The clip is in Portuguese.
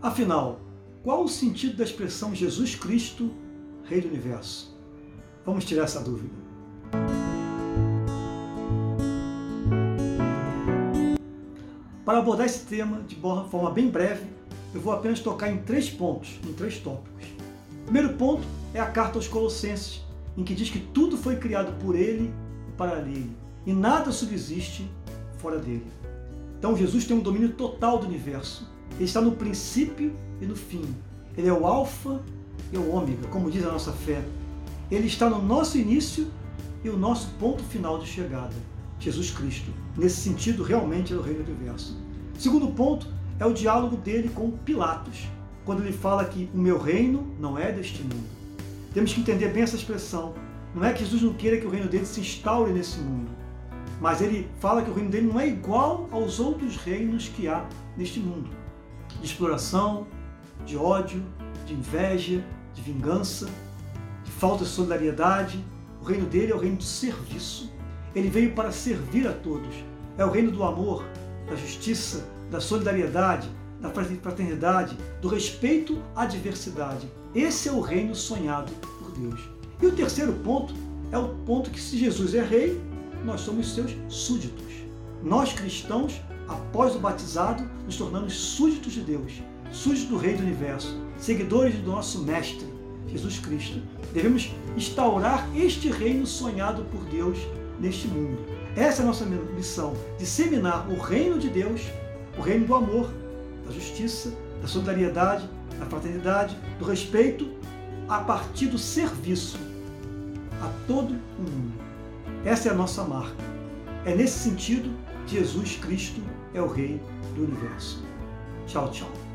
Afinal, qual o sentido da expressão Jesus Cristo, Rei do Universo? Vamos tirar essa dúvida. Para abordar esse tema de forma bem breve, eu vou apenas tocar em três pontos, em três tópicos. O primeiro ponto é a carta aos Colossenses, em que diz que tudo foi criado por Ele e para Ele, e nada subsiste fora dele. Então Jesus tem um domínio total do universo. Ele está no princípio e no fim. Ele é o alfa e o ômega, como diz a nossa fé. Ele está no nosso início e o nosso ponto final de chegada, Jesus Cristo. Nesse sentido, realmente é o reino do universo. Segundo ponto é o diálogo dele com Pilatos, quando ele fala que o meu reino não é deste mundo. Temos que entender bem essa expressão. Não é que Jesus não queira que o reino dele se instaure nesse mundo, mas ele fala que o reino dele não é igual aos outros reinos que há neste mundo de exploração, de ódio, de inveja, de vingança, de falta de solidariedade. O reino dele é o reino de serviço. Ele veio para servir a todos. É o reino do amor, da justiça, da solidariedade, da fraternidade, do respeito à diversidade. Esse é o reino sonhado por Deus. E o terceiro ponto é o ponto que, se Jesus é rei, nós somos seus súditos. Nós cristãos, após o batizado, nos tornamos súditos de Deus, súditos do Rei do Universo, seguidores do nosso Mestre, Jesus Cristo. Devemos instaurar este reino sonhado por Deus neste mundo. Essa é a nossa missão, disseminar o reino de Deus, o reino do amor, da justiça, da solidariedade, da fraternidade, do respeito, a partir do serviço a todo o mundo. Essa é a nossa marca. É nesse sentido Jesus Cristo é o Rei do Universo. Tchau, tchau.